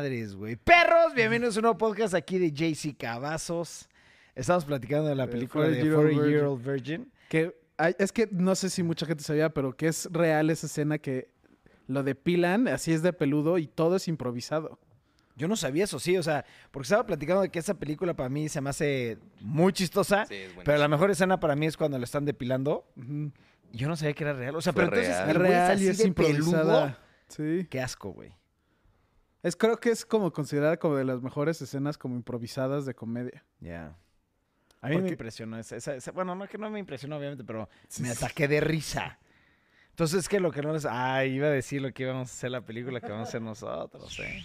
madres, güey. Perros, bienvenidos a un nuevo podcast aquí de JC Cavazos. Estamos platicando de la película de 40 Year 40 Year Old Virgin. Que hay- es que no sé si mucha gente sabía, pero que es real esa escena que lo depilan, así es de peludo y todo es improvisado. Yo no sabía eso, sí, o sea, porque estaba platicando de que esa película para mí se me hace muy chistosa, Sí, pero la mejor escena para mí es cuando la están depilando. Ujú. Y yo no sabía que era real. O sea, Fue pero entonces real. Es así y es de improvisada. peludo. Sí. Qué asco, güey. Es creo que es como considerada como de las mejores escenas como improvisadas de comedia. Ya. A mí me Porque- impresionó esa, esa- esa- Bueno, no que no me impresionó, obviamente, pero me ataqué de risa. Entonces, que lo que no les. Ay, iba a decir lo que íbamos a hacer la película que vamos a hacer nosotros, ¿eh?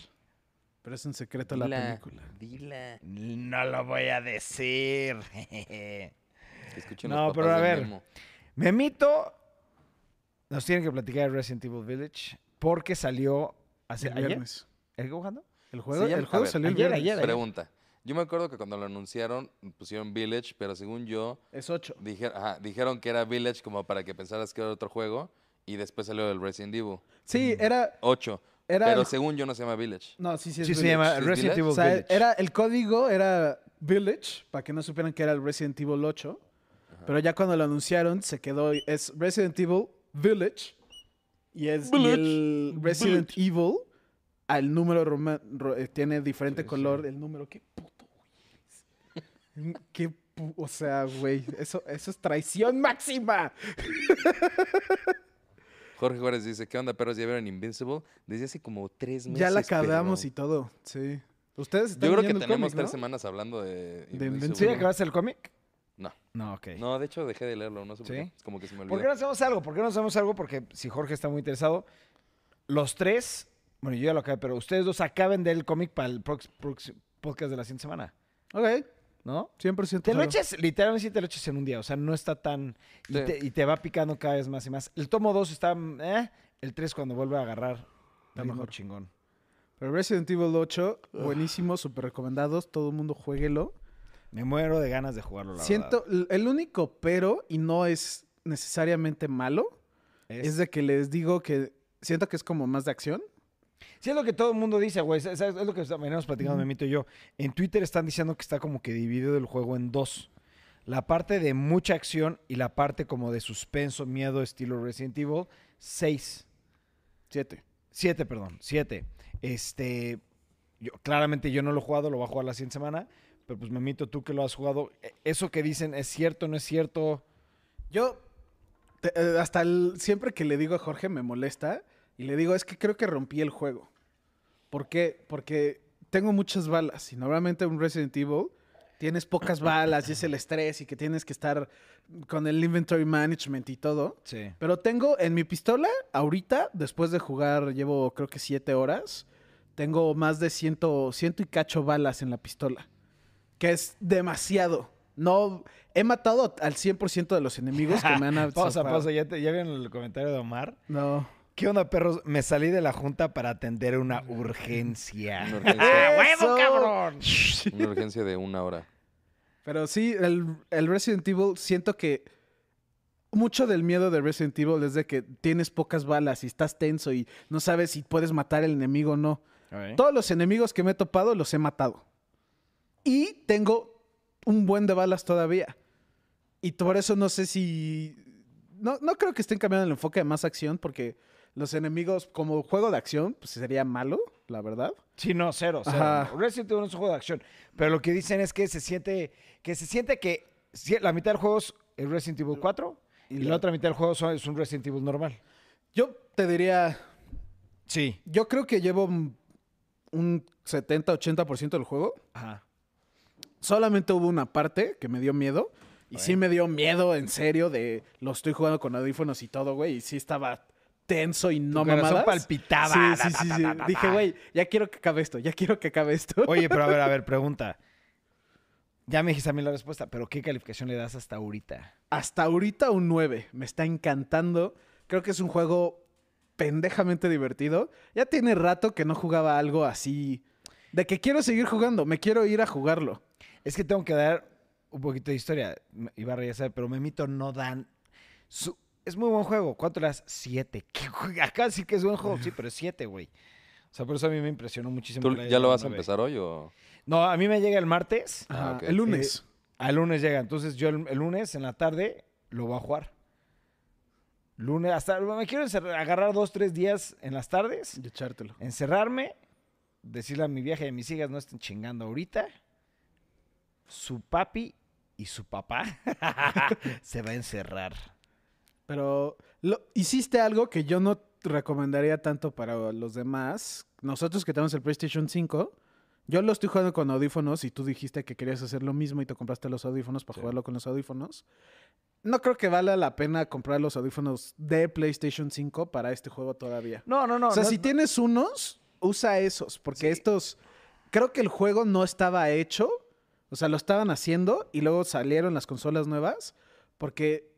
Pero es un secreto la película. Dila. No lo voy a decir. Escuchen No, pero a de ver. Memo. Memito nos tienen que platicar de Resident Evil Village porque salió hace El ayer. viernes. ¿El jugando? El juego, el juego ver, salió el ayer, ayer. Pregunta. Yo me acuerdo que cuando lo anunciaron pusieron Village, pero según yo Es 8. dije- ajá, dijeron que era Village como para que pensaras que era otro juego y después salió el Resident Evil Sí, era 8. era Pero el- según yo no se llama Village. No, sí, sí es Sí, se Village. llama ¿Sí es Resident Village? Evil O sea, Village. era el código era Village para que no supieran que era el Resident Evil 8. Pero ya cuando lo anunciaron se quedó es Resident Evil Village y es y el Resident Evil al número roma- ro- eh, tiene diferente Sí, color sí. el número qué puto güey. Qué pu- o sea, güey, eso eso es traición máxima. Jorge Juárez dice, ¿qué onda, perros? ¿Ya vieron Invincible? Desde hace como tres meses. ya la acabamos y todo. Sí. Ustedes están Yo creo que tenemos cómic, tres semanas hablando de Invincible. Invincible. ¿Sí acabaste el cómic? No. No, ok. No, de hecho dejé de leerlo, no sé por ¿Sí? qué. Es como que se me ¿Por olvidó. qué no hacemos algo? ¿Por qué no hacemos algo? Porque si Jorge está muy interesado, los tres, bueno, yo ya lo acabé, pero ustedes dos acaben del cómic para el prox- prox- podcast de la siguiente semana, Ok, ¿no? 100%. Te lo jalo. echas, literalmente sí te lo echas en un día, o sea, no está tan... Y, Sí. te, y te va picando cada vez más y más. El tomo 2 está... eh, el 3 cuando vuelve a agarrar, Está mejor. chingón. Pero Resident Evil 8, buenísimo, súper recomendados, todo el mundo jueguelo. Me muero de ganas de jugarlo, la Siento, l- el único pero, y no es necesariamente malo, verdad. es, de que les digo que siento que es como más de acción. Sí, es lo que todo el mundo dice, güey. Es, es- lo que venimos platicando, Memito y yo. En Twitter están diciendo que está como que dividido el juego en dos. La parte de mucha acción y la parte como de suspenso, miedo, estilo Resident Evil, seis. Siete. Siete, perdón. Siete. Este. Yo, claramente yo no lo he jugado, lo voy a jugar la siguiente semana. Pero pues, Memito, tú que lo has jugado, ¿e- ¿eso que dicen es cierto, no es cierto? Yo, te- eh, hasta el- siempre que le digo a Jorge me molesta, y le digo, es que creo que rompí el juego. ¿Por qué? Porque tengo muchas balas, y normalmente un Resident Evil tienes pocas balas, y es el estrés, y que tienes que estar con el inventory management y todo. Sí. Pero tengo en mi pistola, ahorita, después de jugar, llevo creo que siete horas, tengo más de ciento, ciento y cacho balas en la pistola. Que es demasiado. No, he matado al 100% de los enemigos que me han pausa, pausa. ¿Ya, te- ¿Ya vieron el comentario de Omar? No. ¿Qué onda, perros? Me salí de la junta para atender una urgencia. Una urgencia, ¡Ah, huevo, Eso. cabrón! una urgencia de una hora. Pero sí, el, el Resident Evil, siento que mucho del miedo de Resident Evil es de que tienes pocas balas y estás tenso y no sabes si puedes matar al enemigo o no. Todos los enemigos que me he topado los he matado. Y tengo un buen de balas todavía. Y por eso no sé si... No, no creo que estén cambiando el enfoque de más acción porque los enemigos como juego de acción pues sería malo, la verdad. Sí, no, cero, cero. Ajá. Resident Evil no es un juego de acción. Pero lo que dicen es que se siente que, se siente que la mitad del juego es Resident Evil 4 y, Y la la- otra mitad del juego es un Resident Evil normal. Yo te diría, Sí. yo creo que llevo un un 70-80% del juego. Ajá. Solamente hubo una parte que me dio miedo. Y sí me dio miedo, en serio, de lo estoy jugando con audífonos y todo, güey. Y sí estaba tenso y no mamadas. palpitaba. Sí, sí, sí, sí. Dije, güey, ya quiero que acabe esto, ya quiero que acabe esto. Oye, pero a ver, a ver, pregunta. Ya me dijiste a mí la respuesta, pero ¿qué calificación le das hasta ahorita? Hasta ahorita un 9. Me está encantando. Creo que es un juego pendejamente divertido. Ya tiene rato que no jugaba algo así. De que quiero seguir jugando, me quiero ir a jugarlo. Es que tengo que dar un poquito de historia. Ibarra ya sabe, pero Memito no dan. su- Es muy buen juego. ¿Cuánto le das? Siete. ¿Qué jue- Acá sí que es buen juego, sí, pero es siete, güey. O sea, por eso a mí me impresionó muchísimo. ¿Tú ya lo vas a empezar hoy o...? No, a mí me llega el martes. Ah, ok. El lunes. Al lunes llega. Entonces yo el, el lunes en la tarde lo voy a jugar. Lunes, hasta me quiero encerrar- agarrar dos, tres días en las tardes, y echártelo. encerrarme, decirle a mi vieja y a mis hijas no estén chingando ahorita. Su papi y su papá se va a encerrar. Pero lo, hiciste algo que yo no recomendaría tanto para los demás. Nosotros que tenemos el PlayStation 5, yo lo estoy jugando con audífonos y tú dijiste que querías hacer lo mismo y te compraste los audífonos para Sí. jugarlo con los audífonos. No creo que valga la pena comprar los audífonos de PlayStation 5 para este juego todavía. No, no, no. o sea, no- si no- tienes unos, usa esos, porque estos, creo que el juego no estaba hecho, o sea, lo estaban haciendo y luego salieron las consolas nuevas, porque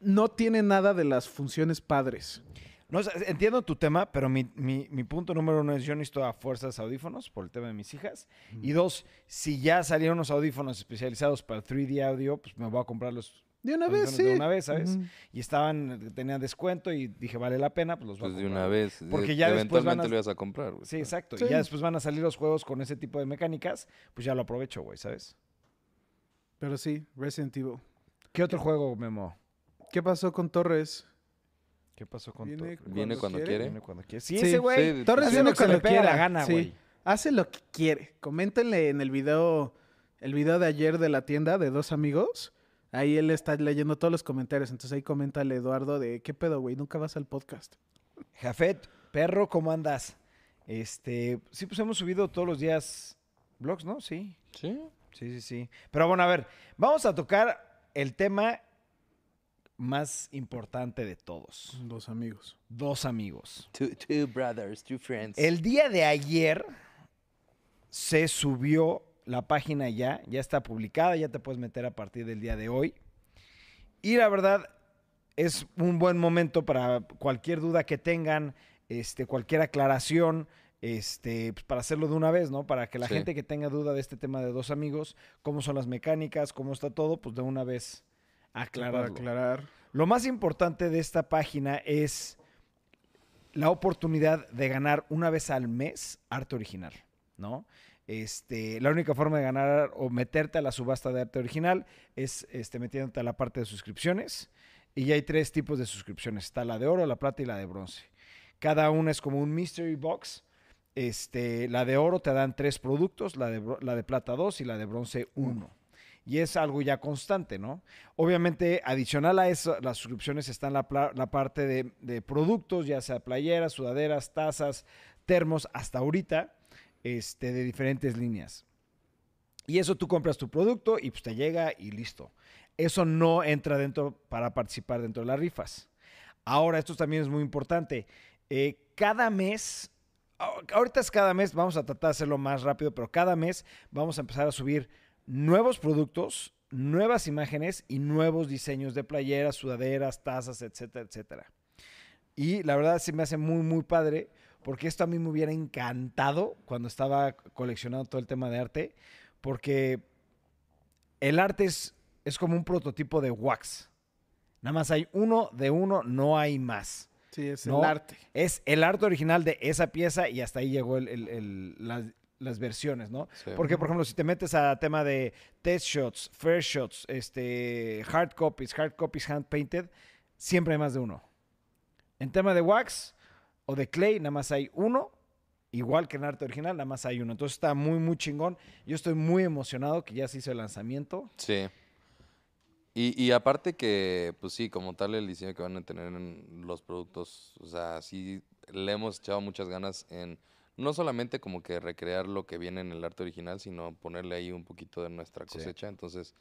no tiene nada de las funciones padres. No, o sea, entiendo tu tema, pero mi, mi- mi punto número uno es yo necesito a fuerzas audífonos por el tema de mis hijas. Y dos, si ya salieron unos audífonos especializados para 3D audio, pues me voy a comprar los De una vez, sí. de una vez, ¿sabes? Y estaban, tenían descuento y dije, vale la pena, pues los voy Pues a de comprar. una vez. Porque ya después van Eventualmente a- lo ibas a comprar, güey. Sí, exacto. Sí. Y ya después van a salir los juegos con ese tipo de mecánicas, pues ya lo aprovecho, güey, ¿sabes? Pero sí, Resident Evil. ¿Qué otro juego, Memo? ¿Qué pasó con Torres? ¿Qué pasó con Viene Torres? Viene cuando quiere. Viene cuando quiere. Sí, Sí, ese güey. sí, Torres hace viene lo que se cuando le pega quiera. la gana, sí. güey. Hace lo que quiere. Coméntenle en el video, el video de ayer de la tienda de dos amigos. Ahí él está leyendo todos los comentarios. Entonces ahí coméntale, Eduardo, de qué pedo, güey. Nunca vas al podcast. Jafet, perro, ¿cómo andas? Este, sí, pues hemos subido todos los días vlogs, ¿no? Sí, Sí. sí, sí, sí. Pero bueno, a ver, vamos a tocar el tema más importante de todos. Dos amigos. Dos amigos. Two, two brothers, two friends. El día de ayer se subió la página ya, ya está publicada, ya te puedes meter a partir del día de hoy. Y la verdad es un buen momento para cualquier duda que tengan, este, cualquier aclaración, este, pues, para hacerlo de una vez, ¿no? Para que la Sí. gente que tenga duda de este tema de dos amigos, cómo son las mecánicas, cómo está todo, pues de una vez Para aclararlo. aclarar. Lo más importante de esta página es la oportunidad de ganar una vez al mes arte original, ¿no? Este, la única forma de ganar o meterte a la subasta de arte original es este, metiéndote a la parte de suscripciones. Y ya hay tres tipos de suscripciones. Está la de oro, la plata y la de bronce. Cada una es como un mystery box. Este, la de oro te dan tres productos, la de, la de plata dos y la de bronce uno. Y es algo ya constante, ¿no? Obviamente, adicional a eso, las suscripciones están la, la parte de, productos, ya sea playeras, sudaderas, tazas, termos, hasta ahorita, este, de diferentes líneas. Y eso tú compras tu producto y pues te llega y listo. Eso no entra dentro para participar dentro de las rifas. Ahora, esto también es muy importante. Eh, cada mes, ahorita es cada mes, vamos a tratar de hacerlo más rápido, pero cada mes vamos a empezar a subir nuevos productos, nuevas imágenes y nuevos diseños de playeras, sudaderas, tazas, etcétera, etcétera. Y la verdad se me hace muy, muy padre, porque esto a mí me hubiera encantado cuando estaba coleccionando todo el tema de arte, porque el arte es, es como un prototipo de wax. Nada más hay uno de uno, no hay más. Sí, es No. el arte. Es el arte original de esa pieza y hasta ahí llegó el- el- el- las, las versiones, ¿no? Sí. Porque, por ejemplo, si te metes a tema de test shots, fair shots, este, hard copies, hard copies hand painted, siempre hay más de uno. En tema de wax o de clay, nada más hay uno. Igual que en arte original, nada más hay uno. Entonces está muy, muy chingón. Yo estoy muy emocionado que ya se hizo el lanzamiento. Sí. Y, y aparte que, pues sí, como tal el diseño que van a tener en los productos, o sea, sí le hemos echado muchas ganas en no solamente como que recrear lo que viene en el arte original, sino ponerle ahí un poquito de nuestra Sí. cosecha. Entonces,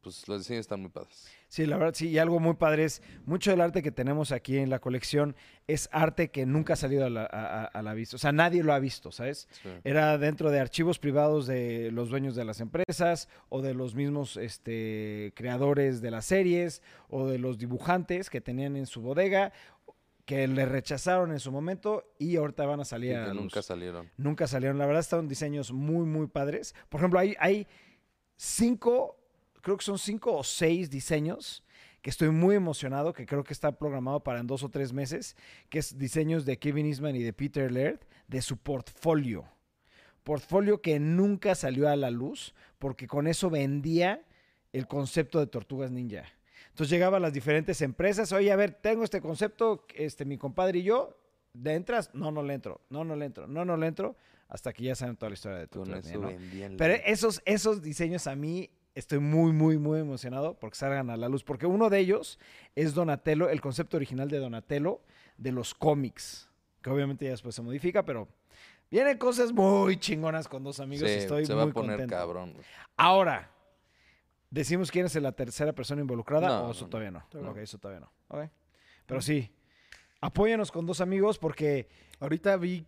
pues los diseños están muy padres. Sí, la verdad, sí. Y algo muy padre es, mucho del arte que tenemos aquí en la colección es arte que nunca ha salido a la, a- a- a la vista. O sea, nadie lo ha visto, ¿sabes? Sí. Era dentro de archivos privados de los dueños de las empresas o de los mismos este, creadores de las series o de los dibujantes que tenían en su bodega que le rechazaron en su momento y ahorita van a Y salir que a la nunca salieron. Nunca salieron. La verdad, estaban diseños muy, muy padres. Por ejemplo, hay, hay cinco, creo que son cinco o seis diseños que estoy muy emocionado, que creo que está programado para en dos o tres meses, que es diseños de Kevin Eastman y de Peter Laird, de su portfolio. Portfolio que nunca salió a la luz porque con eso vendía el concepto de Tortugas Ninja. Entonces llegaba a las diferentes empresas, oye, a ver, tengo este concepto, este, mi compadre y yo, ¿le entras? No, no le entro, no, no le entro, no, no le entro, hasta que ya saben toda la historia de Ninja, ¿no? vendían Pero esos, esos diseños a mí estoy muy, muy, muy emocionado porque salgan a la luz. Porque uno de ellos es Donatello, el concepto original de Donatello de los cómics. Que obviamente ya después se modifica, pero vienen cosas muy chingonas con dos amigos. Sí, y estoy se muy va a poner contento. cabrón. Ahora, ¿decimos quién es la tercera persona involucrada No, o no, eso no. todavía no? Todavía Ok, eso todavía no. Ok. Pero sí, apóyanos con dos amigos porque Ahorita vi,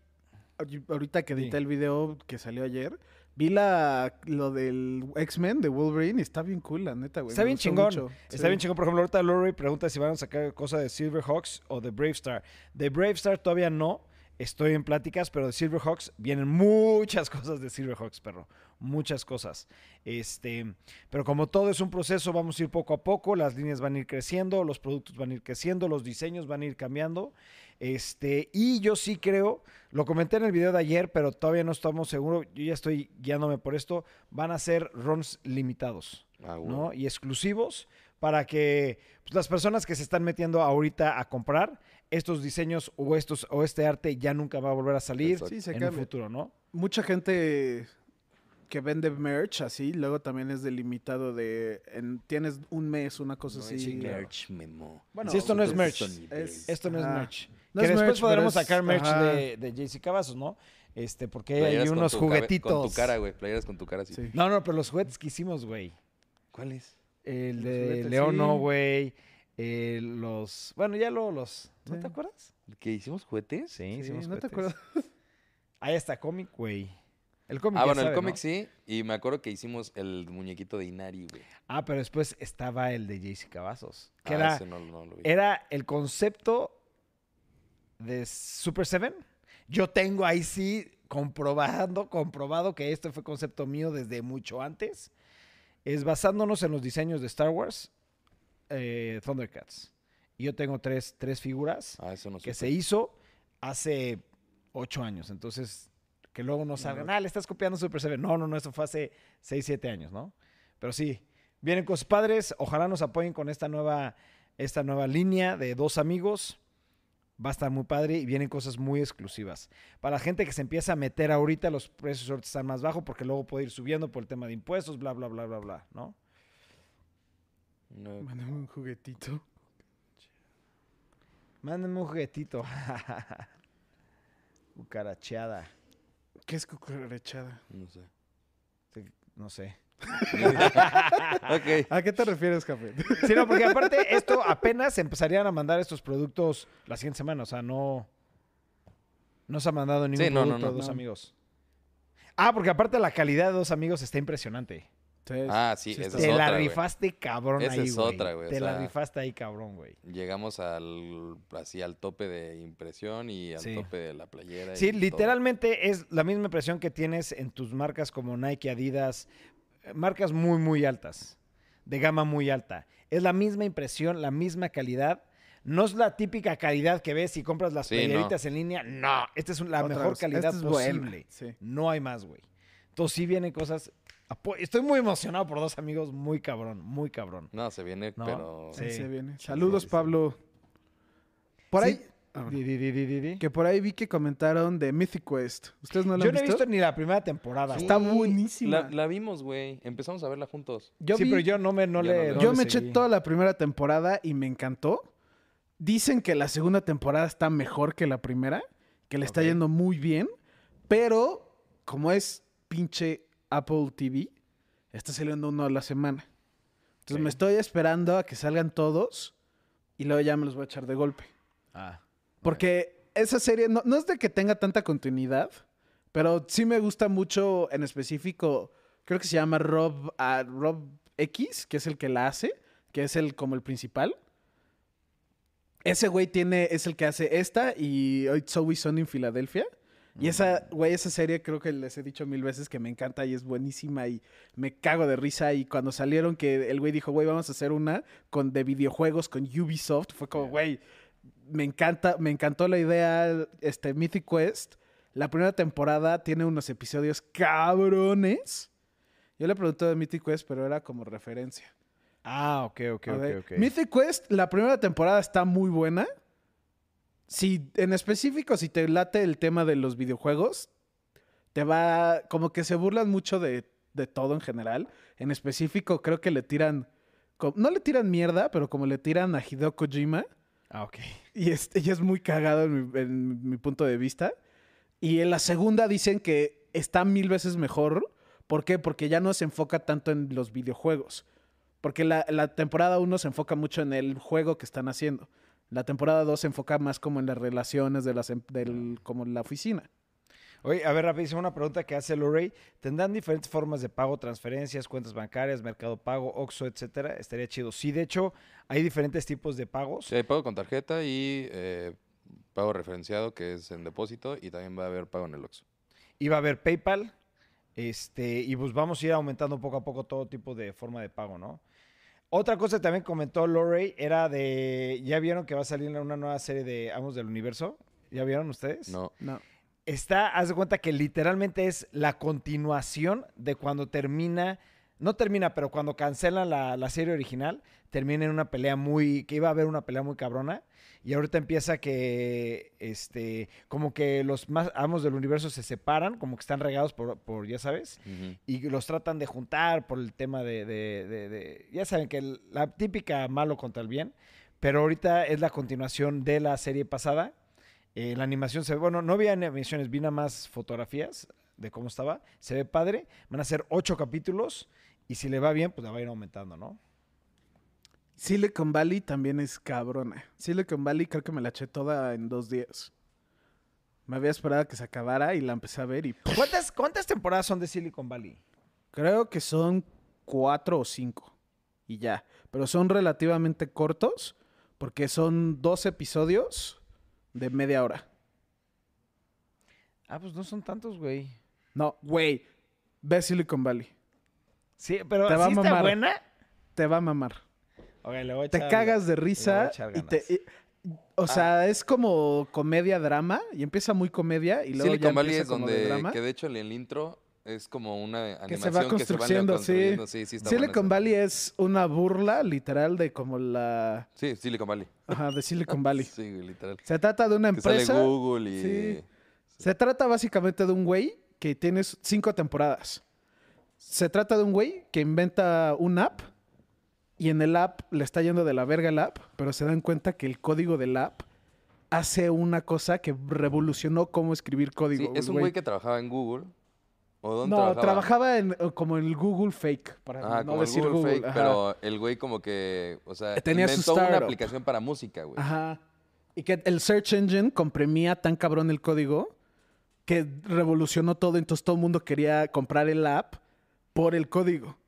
ahorita que edité Sí. el video que salió ayer, vi la lo del X-Men de Wolverine y está bien cool, la neta, güey. Está bien chingón. mucho. Está Sí. bien chingón. Por ejemplo, ahorita Lori pregunta si van a sacar cosa de Silverhawks o de Bravestar. De Bravestar todavía no. Estoy en pláticas, pero de Silverhawks vienen muchas cosas de Silverhawks, perro. Muchas cosas. Este, pero como todo es un proceso, vamos a ir poco a poco. Las líneas van a ir creciendo, los productos van a ir creciendo, los diseños van a ir cambiando. Este, y yo sí creo, lo comenté en el video de ayer, pero todavía no estamos seguros. Yo ya estoy guiándome por esto. Van a ser runs limitados. Ah. ¿no? Y exclusivos para que pues, las personas que se están metiendo ahorita a comprar estos diseños o estos o este arte ya nunca va a volver a salir. Sí, se en cambia. futuro, ¿no? Mucha gente que vende merch así, luego también es delimitado de en- tienes un mes, una cosa No así. es merch, Memo. Bueno, Si esto no es merch, es- Esto no es Ajá. merch. No que es después merch, podremos es- sacar merch ajá. de, de JC Cavazos, ¿no? Este, porque hay Playeras unos juguetitos. Con tu cara, güey. Playeras con tu cara así. Sí. No, no, pero los juguetes que hicimos, güey. ¿Cuáles? El de León, sí. no, güey. Eh, los. Bueno, ya luego los. ¿No Sí. te acuerdas? ¿Que hicimos juguetes? Sí, Sí, hicimos ¿no te juguetes. acuerdas? Ahí está cómic, güey. El cómic. Ah, bueno, el cómic ¿no? sí. Y me acuerdo que hicimos el muñequito de Inari, güey. Ah, pero después estaba el de JC Cavazos. Que Ah, era, ese no, no lo vi. era el concepto de Super Seven. Yo tengo ahí sí comprobando, comprobado que este fue concepto mío desde mucho antes. Es basándonos en los diseños de Star Wars, eh, Thundercats. Y yo tengo tres, tres figuras Ah, eso no que supe. se hizo hace ocho años. Entonces, que luego no salgan, ah, le estás copiando Super Seven. No, no, no, eso fue hace seis, siete años, ¿no? Pero sí, vienen cosas padres. Ojalá nos apoyen con esta nueva, esta nueva línea de dos amigos. Va a estar muy padre y vienen cosas muy exclusivas. Para la gente que se empieza a meter ahorita, los precios están más bajos porque luego puede ir subiendo por el tema de impuestos, bla, bla, bla, bla, bla, ¿no? No, Mándame un juguetito. Mándenme un juguetito. Cucaracheada. ¿Qué es cucarachada? no sé. No sé. ok. ¿A qué te refieres, Café? Sí, no, porque aparte esto apenas empezarían a mandar estos productos la siguiente semana. O sea, no. No se ha mandado ningún Sí, no, no, producto no, de dos no. amigos. Ah, porque aparte la calidad de dos amigos está impresionante. Ah, sí, esa está- es Te la otra, güey. rifaste cabrón Esa ahí, es güey. otra, güey, o Te la rifaste ahí cabrón, güey. Llegamos al, así, al tope de impresión y al Sí. tope de la playera. Sí, y todo. literalmente es la misma impresión que tienes en tus marcas como Nike, Adidas, marcas muy, muy altas, de gama muy alta. Es la misma impresión, la misma calidad. No es la típica calidad que ves si compras las Sí, no. playeritas en línea. No, esta es la Otra mejor vez, calidad es posible. sí. No hay más, güey. Entonces sí vienen cosas... Estoy muy emocionado por dos amigos muy cabrón, muy cabrón. No, se viene, No, pero... sí. Sí, se viene. Saludos, sí, sí. Pablo. Por ahí. ah, Di, di, di, di, di, di. Que por ahí vi que comentaron de Mythic Quest. ¿Ustedes no lo Yo han no he visto? ni la primera temporada. Sí, Está buenísima. La, la vimos, güey. Empezamos a verla juntos. Yo sí, vi- pero yo no me no Yo le. no Yo me eché toda la primera temporada y me encantó. Dicen que la segunda temporada está mejor que la primera, que le está yendo muy bien, pero como es pinche Apple TV, está saliendo uno a la semana. Entonces me estoy esperando a que salgan todos y luego ya me los voy a echar de golpe. Ah. Porque esa serie no, no es de que tenga tanta continuidad, pero sí me gusta mucho en específico, creo que se llama Rob, ah, Rob X, que es el que la hace, que es el como el principal. Ese güey tiene, es el que hace esta y It's Always Sunny en Filadelfia. Y esa, güey, esa serie creo que les he dicho mil veces que me encanta y es buenísima y me cago de risa. Y cuando salieron que el güey dijo, güey, vamos a hacer una con de videojuegos con Ubisoft, fue como, güey, me encanta, me encantó la idea, este, Mythic Quest. La primera temporada tiene unos episodios cabrones. Yo le pregunté de Mythic Quest, pero era como referencia. Ah, ok, ok, ok, ok. Mythic Quest, la primera temporada está muy buena. Si, en específico, si te late el tema de los videojuegos, te va. Como que se burlan mucho de, de todo en general. En específico, creo que le tiran. No le tiran mierda, pero como le tiran a Hideo Kojima. Ah, ok. Y es, y es muy cagado en mi, en mi punto de vista. Y en la segunda dicen que está mil veces mejor. ¿Por qué? Porque ya no se enfoca tanto en los videojuegos. Porque la, la temporada 1 se enfoca mucho en el juego que están haciendo. La temporada 2 se enfoca más como en las relaciones de las, em- del, como en la oficina. Oye, a ver, rapidísimo, una pregunta que hace Lorray. ¿Tendrán diferentes formas de pago, transferencias, cuentas bancarias, mercado pago, Oxxo, etcétera? Estaría chido. Sí, de hecho, hay diferentes tipos de pagos. Sí, hay pago con tarjeta y eh, pago referenciado, que es en depósito, y también va a haber pago en el Oxxo. Y va a haber PayPal. Este, y pues vamos a ir aumentando poco a poco todo tipo de forma de pago, ¿no? Otra cosa que también comentó Lorray era de. ¿Ya vieron que va a salir una nueva serie de Amos del Universo? ¿Ya vieron ustedes? No. No. está, haz de cuenta que literalmente es la continuación de cuando termina, no termina, pero cuando cancelan la, la serie original, termina en una pelea muy, que iba a haber una pelea muy cabrona, y ahorita empieza que, este, como que los más amos del universo se separan, como que están regados por, por ya sabes, y los tratan de juntar por el tema de, de- de- de- ya saben que el- la típica malo contra el bien, pero ahorita es la continuación de la serie pasada. Eh, la animación se ve, bueno, no vi animaciones, vi nada más fotografías de cómo estaba. Se ve padre. Van a ser ocho capítulos y si le va bien, pues la va a ir aumentando, ¿no? Silicon Valley también es cabrona. Silicon Valley creo que me la eché toda en dos días. Me había esperado que se acabara y la empecé a ver y ¿Cuántas, cuántas temporadas son de Silicon Valley? Creo que son cuatro o cinco. Y ya. Pero son relativamente cortos. Porque son dos episodios de media hora. Ah, pues no son tantos, güey. No, güey. Ve Silicon Valley. Sí, pero Te va a ¿sí está mamar. buena? Te va a mamar. Ok, le voy a Te echar- cagas de le voy a risa. echar Y te, y- o sea, es como comedia drama. Y empieza muy comedia. Y luego ya Silicon Valley empieza es como de donde, drama. que de hecho en el intro es como una Que se animación va que se van sí. construyendo. Sí, sí, está Silicon esa. Valley es una burla literal de como la... Sí, Silicon Valley. Ajá, de Silicon Valley. Sí, literal. Se trata de una Que sale empresa... Google y... Sí. Se trata básicamente de un güey que tiene cinco temporadas. Se trata de un güey que inventa un app y en el app le está yendo de la verga el app, pero se dan cuenta que el código del app hace una cosa que revolucionó cómo escribir código. Sí, es un güey que trabajaba en Google. ¿O dónde No, trabajaba? trabajaba en, eh, como en el Google Fake, para Ajá, no como el decir Google, Google. Fake, ajá. pero el güey como que, o sea, Tenía su inventó una startup. aplicación para música, güey. Ajá. Y que el search engine comprimía tan cabrón el código que revolucionó todo. Entonces todo el mundo quería comprar el app por el código.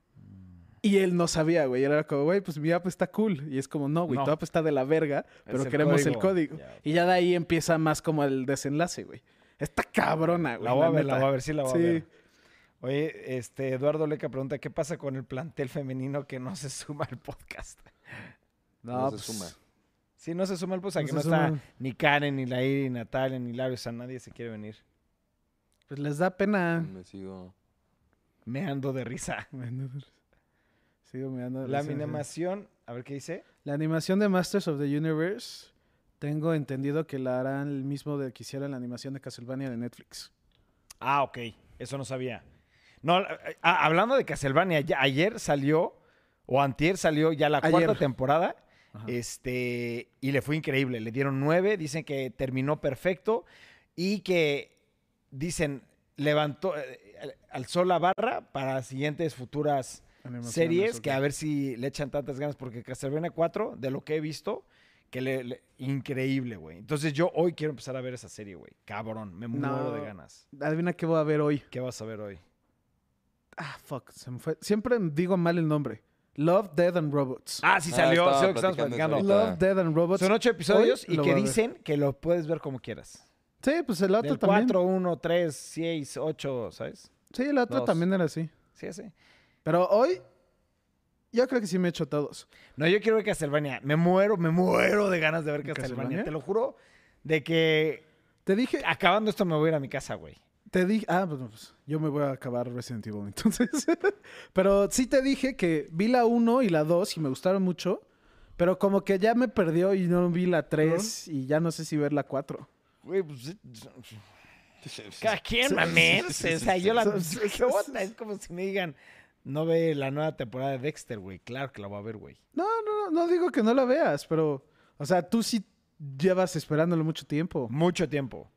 Y él no sabía, güey. Era como, güey, pues mi app está cool. Y es como, no, güey, No. tu app está de la verga, pero el queremos el código. Y ya de ahí empieza más como el desenlace, güey. Está cabrona, güey. La voy a ver, la voy a ver, sí la voy Sí. a ver. Oye, este, Eduardo Leca pregunta, ¿qué pasa con el plantel femenino que no se suma al podcast? No, No se pues, suma. Sí, no se suma al podcast, No que se no está ni Karen, ni Lairi, ni Natalia, ni Lario, o sea, nadie se quiere venir. Pues les da pena. Me sigo... Me ando de risa. Sigo mirando. La animación, a ver qué dice. La animación de Masters of the Universe, tengo entendido que la harán el mismo de que hicieron la animación de Castlevania de Netflix. Ah, ok, eso no sabía. No, eh, ah, hablando de Castlevania, ya- ayer salió, o antier salió ya la Ayer. cuarta temporada, Ajá. este, y le fue increíble. Le dieron nueve, dicen que terminó perfecto y que, dicen, levantó, eh, alzó la barra para siguientes futuras Animaciones, series, que a ver si le echan tantas ganas, porque Castlevania 4, de lo que he visto, que le, le- increíble, güey. Entonces yo hoy quiero empezar a ver esa serie, güey. Cabrón, me muero de ganas. Adivina qué voy a ver hoy. ¿Qué vas a ver hoy? Ah, fuck, se me fue. Siempre digo mal el nombre. Love, Dead and Robots. Ah, sí Ah, salió, estaba sí, lo que estamos platicando platicando. eso Love, Dead and Robots. Son ocho episodios Hoy y que dicen que lo puedes ver como quieras. Sí, pues el otro Del también. 4, 1, 3, 6, 8, ¿sabes? Sí, el otro dos. también era así. Sí, sí. Pero hoy, yo creo que sí me he hecho todos. No, yo quiero ver Castlevania. Me muero, me muero de ganas de ver Castlevania. ¿Castlevania? Te lo juro, de que Te dije, Acabando esto me voy a ir a mi casa, güey. te dije, ah, pues, pues, yo me voy a acabar Resident Evil entonces. pero sí te dije que vi la 1 y la 2 y me gustaron mucho, pero como que ya me perdió y no vi la 3 y ya no sé si ver la 4. Güey, pues... Cada quien, mamen. O sea, yo la... Es como si me digan, no ve la nueva temporada de Dexter, güey. Claro que la voy a ver, güey. No, no, no, no digo que no la veas, pero, o sea, tú sí llevas esperándolo mucho tiempo. Mucho tiempo.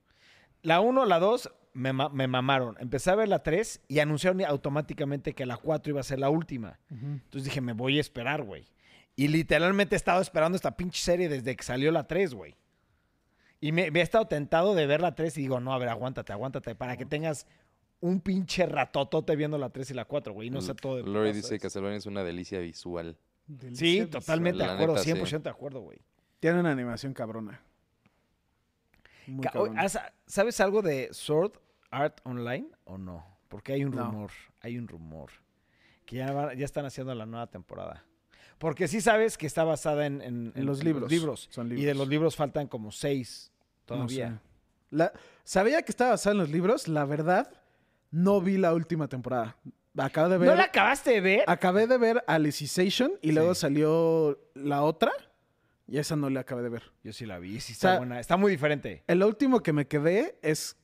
La 1, la 2 me, me mamaron. Empecé a ver la 3 y anunciaron automáticamente que la 4 iba a ser la última. Entonces dije, me voy a esperar, güey. Y literalmente he estado esperando esta pinche serie desde que salió la 3, güey. Y me, me he estado tentado de ver la 3 y digo, no, a ver, aguántate, aguántate, para que tengas un pinche ratotote viendo la 3 y la 4, güey. Y no sé todo de Lori dice que es- Castlevania es una delicia visual. Sí, totalmente de acuerdo, neta, sí. 100% de acuerdo, güey. Tiene una animación cabrona. Muy Ca- cabrona. ¿has- ¿Sabes algo de Sword Art Online o no? Porque hay un No. rumor, hay un rumor. Que ya, van- ya están haciendo la nueva temporada. Porque sí sabes que está basada en, en- en los libros. libros. Son Y de libros. los libros faltan como seis No todavía. sé. La- sabía que estaba basado en los libros, la verdad, no vi la última temporada. Acabo de ver. ¿No la acabaste de ver? Acabé de ver Alicization y Sí. luego salió la otra. Y esa no la acabé de ver. Yo sí la vi, sí O está sea, buena. Está muy diferente. El último que me quedé es.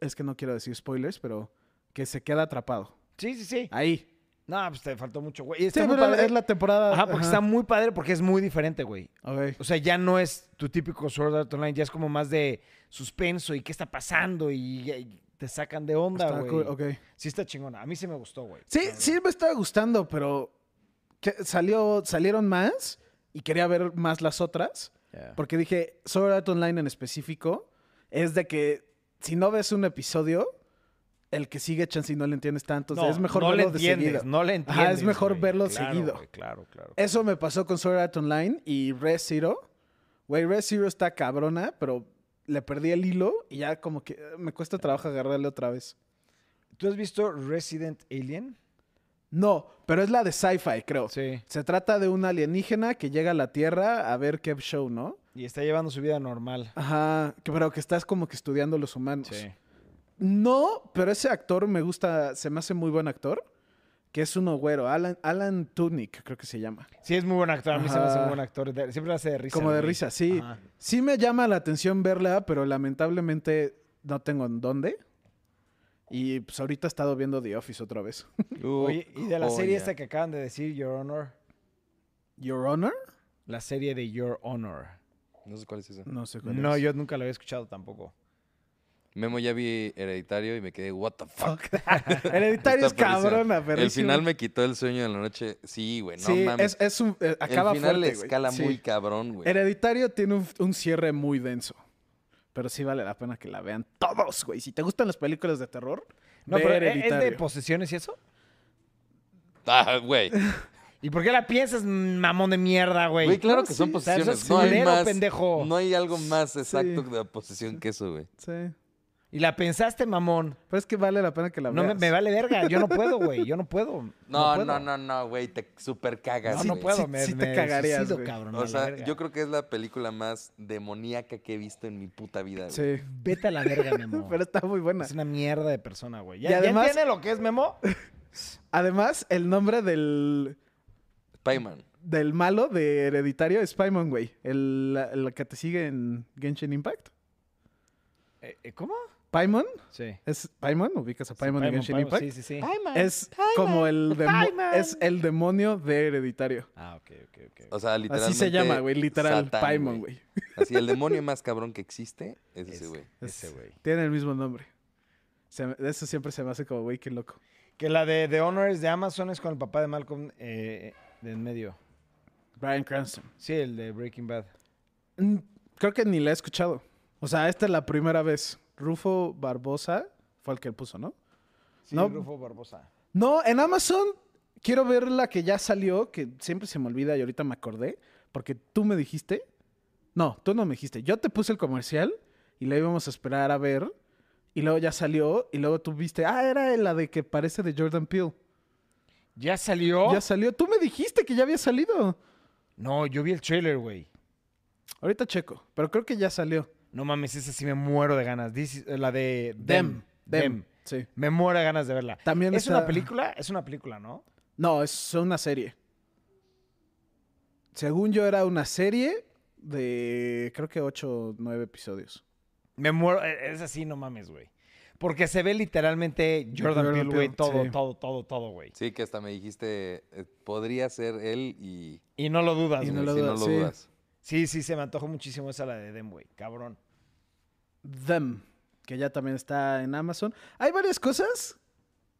Es que no quiero decir spoilers, pero que se queda atrapado. Sí, sí, sí. Ahí. No, pues te faltó mucho, güey. Y Sí, muy pero padre. es la temporada. Ajá, porque está muy padre porque es muy diferente, güey. Ok. O sea, ya no es tu típico Sword Art Online, ya es como más de suspenso y qué está pasando y, y te sacan de onda, Está güey. cool, ok. Sí está chingona. A mí sí me gustó, güey. Sí, sí me estaba gustando, pero que salió, salieron más y quería ver más las otras. Ya. Porque dije, Sword Art Online en específico es de que si no ves un episodio, el que sigue chance y no le entiendes tanto. No, es mejor no le verlo de seguido. no le Ajá, entiendes. es mejor verlo Claro, seguido. claro, claro. Eso me pasó con Sword Art Online y Red Zero. Güey, Red Zero está cabrona, pero le perdí el hilo y ya como que eh, me cuesta trabajo agarrarle otra vez. ¿Tú has visto Resident Alien? No, pero es la de sci-fi, creo. Sí. Se trata de un alienígena que llega a la Tierra a ver qué show, ¿no? Y está llevando su vida normal. Ajá, pero que estás como que estudiando los humanos. Sí. No, pero ese actor me gusta, se me hace muy buen actor, que es uno güero, Alan, Alan Tudyk, creo que se llama. Sí, es muy buen actor. A mí se me hace muy buen actor. De- Siempre hace de risa. como de risa, sí. Ajá. Sí me llama la atención verla, pero lamentablemente no tengo en dónde. Y pues ahorita he estado viendo The Office otra vez. Oye, y de la Oh, serie ya. esta que acaban de decir, Your Honor. Your Honor? La serie de Your Honor. No sé cuál es esa. No sé cuál No, es. yo nunca la había escuchado tampoco. Memo ya vi Hereditario y me quedé, what the fuck. Hereditario es cabrona, El perrísima. final me quitó el sueño de la noche. Sí, güey, no sí, mames. es, es un, eh, acaba el final fuerte, escala Sí. muy cabrón, güey. Hereditario tiene un, un cierre muy denso. Pero sí vale la pena que la vean todos, güey. Si te gustan las películas de terror, No, ve pero ¿e- ¿es de Hereditario. posesiones y eso? Ah, güey. ¿Y por qué la piensas, mamón de mierda, güey? Güey, claro No, que sí, son o sea, eso posiciones. es no hay más. pendejo. No hay algo más exacto Sí. de la posesión que eso, güey. Sí. Y la pensaste, mamón. Pero es que vale la pena que la No me, veas. me vale verga. Yo no puedo, güey. Yo no puedo. No, puedo. no, no, no, güey. Te super cagas, No, no güey. puedo. sí- me, sí te me cagarías, suicido, güey. cabrón. O sea, yo creo que es la película más demoníaca que he visto en mi puta vida, güey. Sí. Vete a la verga, Memo. Pero está muy buena. Es una mierda de persona, güey. ¿Ya, Y ¿ya además- entiende lo que es Memo? Además, el nombre del, Payman. del malo de Hereditario es Paimon, güey. El, el que te sigue en Genshin Impact. Eh, eh, ¿Cómo? Paimon. Sí. ¿Es Paimon? ¿Ubicas a Paimon en Paimon, Genshin Paimon, Impact? Sí, sí, sí. Es como el, demo- Paimon. es el demonio de Hereditario. Ah, ok, ok, ok. O sea, literalmente. Así se llama, güey. Literal, Paimon, güey. Así, el demonio más cabrón que existe es ese, güey. Ese, güey. Tiene el mismo nombre. Se eso siempre se me hace como, güey, qué loco. Que la de The Honors de Amazon es con el papá de Malcolm eh, de en medio. Brian Cranston. Sí, el de Breaking Bad. Mm, Creo que ni la he escuchado. O sea, esta es la primera vez. Rufo Barbosa fue el que puso, ¿no? Sí, No. Rufo Barbosa. No, en Amazon quiero ver la que ya salió, que siempre se me olvida y ahorita me acordé, porque tú me dijiste. No, tú no me dijiste. Yo te puse el comercial y la íbamos a esperar a ver. Y luego ya salió y luego tú viste, ah, era la de que parece de Jordan Peele. ¿Ya salió? Ya salió. Tú me dijiste que ya había salido. No, yo vi el trailer, güey. Ahorita checo, pero creo que ya salió. No mames, esa sí me muero de ganas. This is- la de Them. Them. Them. Sí. Me muero de ganas de verla. También ¿Es está- una película? Es una película, ¿no? No, es una serie. Según yo era una serie de creo que 8 o 9 episodios. Me muero. e- Es así, no mames, güey. Porque se ve literalmente Jordan, Jordan Peele, güey. Todo, sí. todo, todo, todo, güey. Sí, que hasta me dijiste, eh, podría ser él y, Y no lo dudas, Y güey. no lo si no lo sí. dudas. Sí, sí, se me antojó muchísimo esa la de Dem, güey. Cabrón. Them, que ya también está en Amazon. Hay varias cosas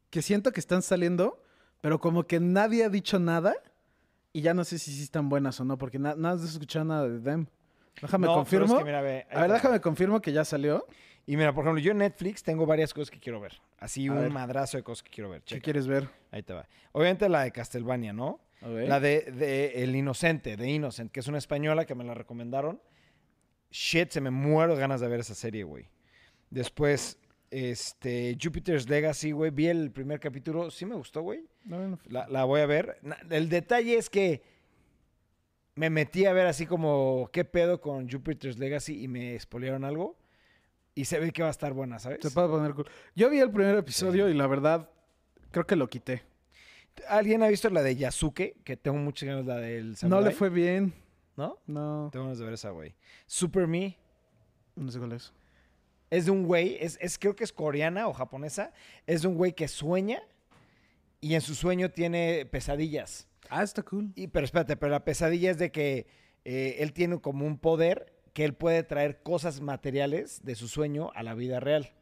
que siento que están saliendo, pero como que nadie ha dicho nada y ya no sé si sí están buenas o no, porque na- nada has escuchado nada de Them. Déjame No, confirmo. es que mira, ve, a ver, déjame confirmo que ya salió. Y mira, por ejemplo, yo en Netflix tengo varias cosas que quiero ver. Así A un ver. madrazo de cosas que quiero ver. ¿Qué Checa. quieres ver? Ahí te va. Obviamente la de Castlevania, ¿no? La de, de El Inocente, de Innocent, que es una española que me la recomendaron. Shit, se me muero de ganas de ver esa serie, güey. Después, este, Jupiter's Legacy, güey. Vi el primer capítulo. Sí me gustó, güey. No, La, la voy a ver. El detalle es que me metí a ver así como qué pedo con Jupiter's Legacy y me expoliaron algo. Y se ve que va a estar buena, ¿sabes? Se puede poner cool. Yo vi el primer episodio y la verdad creo que lo quité. ¿Alguien ha visto la de Yasuke? Que tengo muchas ganas, la del No samurai. le fue bien. ¿No? No, Tengo ganas de ver esa, güey. Super Me. no sé cuál es. Es de un güey, es, es- creo que es coreana o japonesa. Es de un güey que sueña y en su sueño tiene pesadillas. Ah, está cool. Y, pero espérate, pero la pesadilla es de que eh, él tiene como un poder que él puede traer cosas materiales de su sueño a la vida real.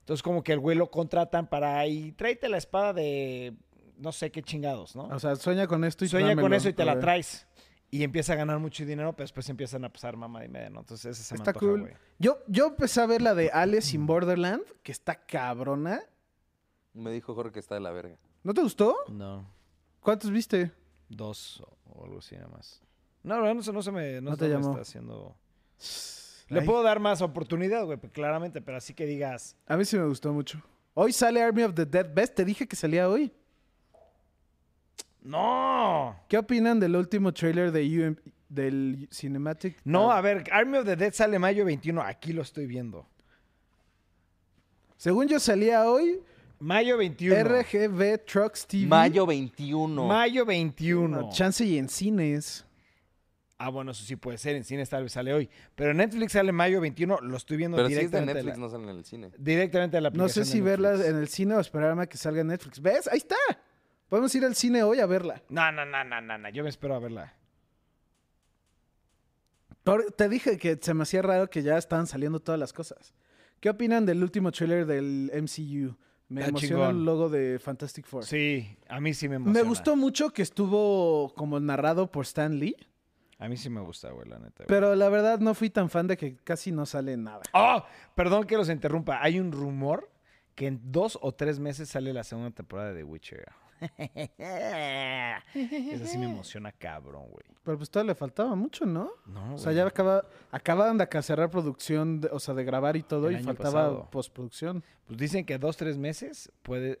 Entonces como que el güey lo contratan para y tráete la espada de no sé qué chingados, ¿no? O sea, sueña con esto y Sueña con eso y te la traes. Y empieza a ganar mucho dinero, pero después empiezan a pasar mamá y media, ¿no? Entonces ese se me Está antoja, cool. güey. Yo, yo empecé a ver la de Alice in Borderland, que está cabrona. Me dijo Jorge que está de la verga. ¿No te gustó? No. ¿Cuántos viste? Dos o algo así nada más. No, no, no, se- no se me, no, No se te me llamó. está haciendo... Le Ay, puedo dar más oportunidad, güey, claramente, pero así que digas... A mí sí me gustó mucho. Hoy sale Army of the Dead. ¿Ves? Te dije que salía hoy. ¡No! ¿Qué opinan del último trailer de UM del Cinematic? No, a ver, Army of the Dead sale mayo 21. Aquí lo estoy viendo. Según yo salía hoy, Mayo 21. RGB Trucks TV. Mayo 21. Mayo 21. Chance y en cines. Ah, bueno, eso sí puede ser. En cines tal vez sale hoy. Pero en Netflix sale mayo 21. Lo estoy viendo Pero si es de directamente. Netflix, la- no sale en el cine. Directamente de la No aplicación sé de si verla en el cine o esperarme a que salga en Netflix. ¿Ves? Ahí está. Podemos ir al cine hoy a verla. No, no, no, no, no, no. Yo me espero a verla. Te dije que se me hacía raro que ya estaban saliendo todas las cosas. ¿Qué opinan del último trailer del MCU? Me Está emociona chingón. el logo de Fantastic Four. Sí, a mí sí me emociona. me gustó mucho que estuvo como narrado por Stan Lee, A mí sí me gusta, güey, la neta. güey. pero la verdad no fui tan fan de que casi no sale nada. ¡Oh! Perdón que los interrumpa. Hay un rumor que en dos o tres meses sale la segunda temporada de The Witcher. Eso sí me emociona cabrón, güey. Pero pues todavía le faltaba mucho, ¿no? No, O sea, ya acaba, acababan de cerrar producción, de- o sea, de grabar y todo, El y faltaba pasado. postproducción. Pues dicen que dos, tres meses puede,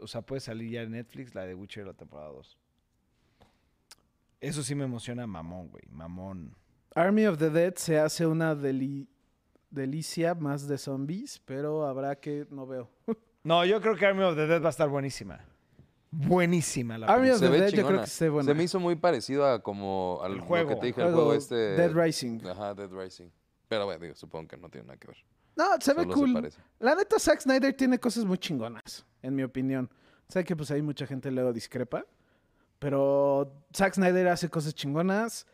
o sea, puede salir ya en Netflix la de Witcher la temporada 2. Eso sí me emociona mamón, güey. Mamón. Army of the Dead se hace una deli- delicia más de zombies, pero habrá que, no veo. No, yo creo que Army of the Dead va a estar buenísima. Buenísima la Army película. of Se the ve Dead yo creo chingona. que esté buena. Se me hizo muy parecido a como al El lo juego. que te dije, el Juego este. Dead Rising. Ajá, Dead Rising. Pero bueno, digo, supongo que no tiene nada que ver. No, se ve Solo cool. parece. La neta, Zack Snyder tiene cosas muy chingonas, en mi opinión. Sé que pues ahí mucha gente luego discrepa, pero Zack Snyder hace cosas chingonas.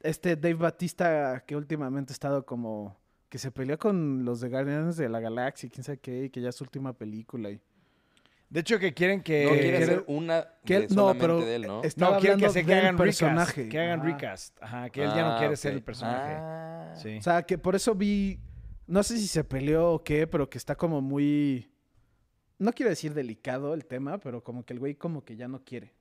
Este Dave Batista, que últimamente ha estado como... que se peleó con los de Guardians de la Galaxia, quién sabe qué, y que ya es su última película. Y... De hecho, que quieren que... No quiere quiere- hacer una que de él- no, pero de él, ¿no? estaba No, quieren que, se, que hagan personaje. recast. Que hagan recast. Ajá, que él ya no Ah, quiere ok. ser el personaje. Ah. Sí. O sea, que por eso vi... No sé si se peleó o qué, pero que está como muy... No quiero decir delicado el tema, pero como que el güey como que ya no quiere.